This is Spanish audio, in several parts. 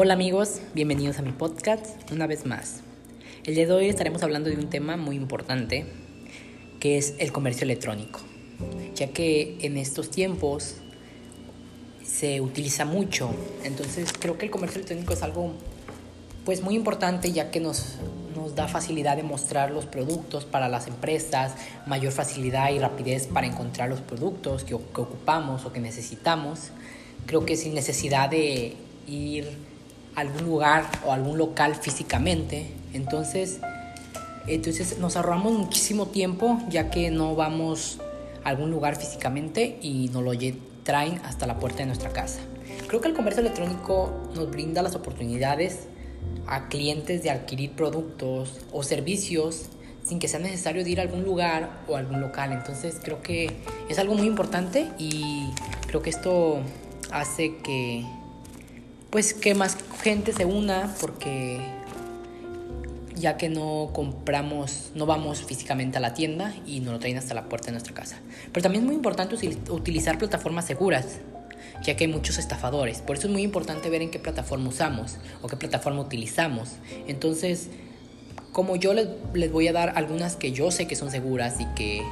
Hola amigos, bienvenidos a mi podcast una vez más. El día de hoy estaremos hablando de un tema muy importante que es el comercio electrónico, ya que en estos tiempos se utiliza mucho, entonces creo que el comercio electrónico es algo pues muy importante ya que nos, nos da facilidad de mostrar los productos para las empresas, mayor facilidad y rapidez para encontrar los productos que, que ocupamos o que necesitamos. Creo que sin necesidad de ir algún lugar o algún local físicamente. Entonces, entonces nos ahorramos muchísimo tiempo ya que no vamos a algún lugar físicamente y nos lo traen hasta la puerta de nuestra casa. Creo que el comercio electrónico nos brinda las oportunidades a clientes de adquirir productos o servicios sin que sea necesario ir a algún lugar o algún local. Entonces creo que es algo muy importante y creo que esto hace que pues que más gente se una porque ya que no compramos, no vamos físicamente a la tienda y nos lo traen hasta la puerta de nuestra casa. Pero también es muy importante utilizar plataformas seguras, ya que hay muchos estafadores. Por eso es muy importante ver en qué plataforma usamos o qué plataforma utilizamos. Entonces, como yo les, les voy a dar algunas que yo sé que son seguras y que,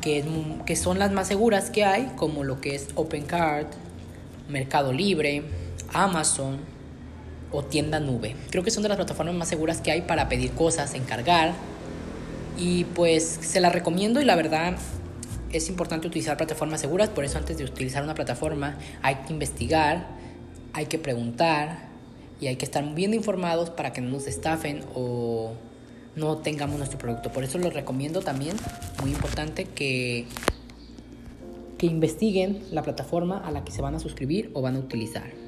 que, son las más seguras que hay, como lo que es OpenCard, Mercado Libre, Amazon o tienda nube. Creo que son de las plataformas más seguras que hay para pedir cosas, encargar. Y pues se las recomiendo y la verdad es importante utilizar plataformas seguras, por eso antes de utilizar una plataforma hay que investigar, hay que preguntar y hay que estar bien informados para que no nos estafen o no tengamos nuestro producto. Por eso les recomiendo también, muy importante, que, que investiguen la plataforma a la que se van a suscribir o van a utilizar.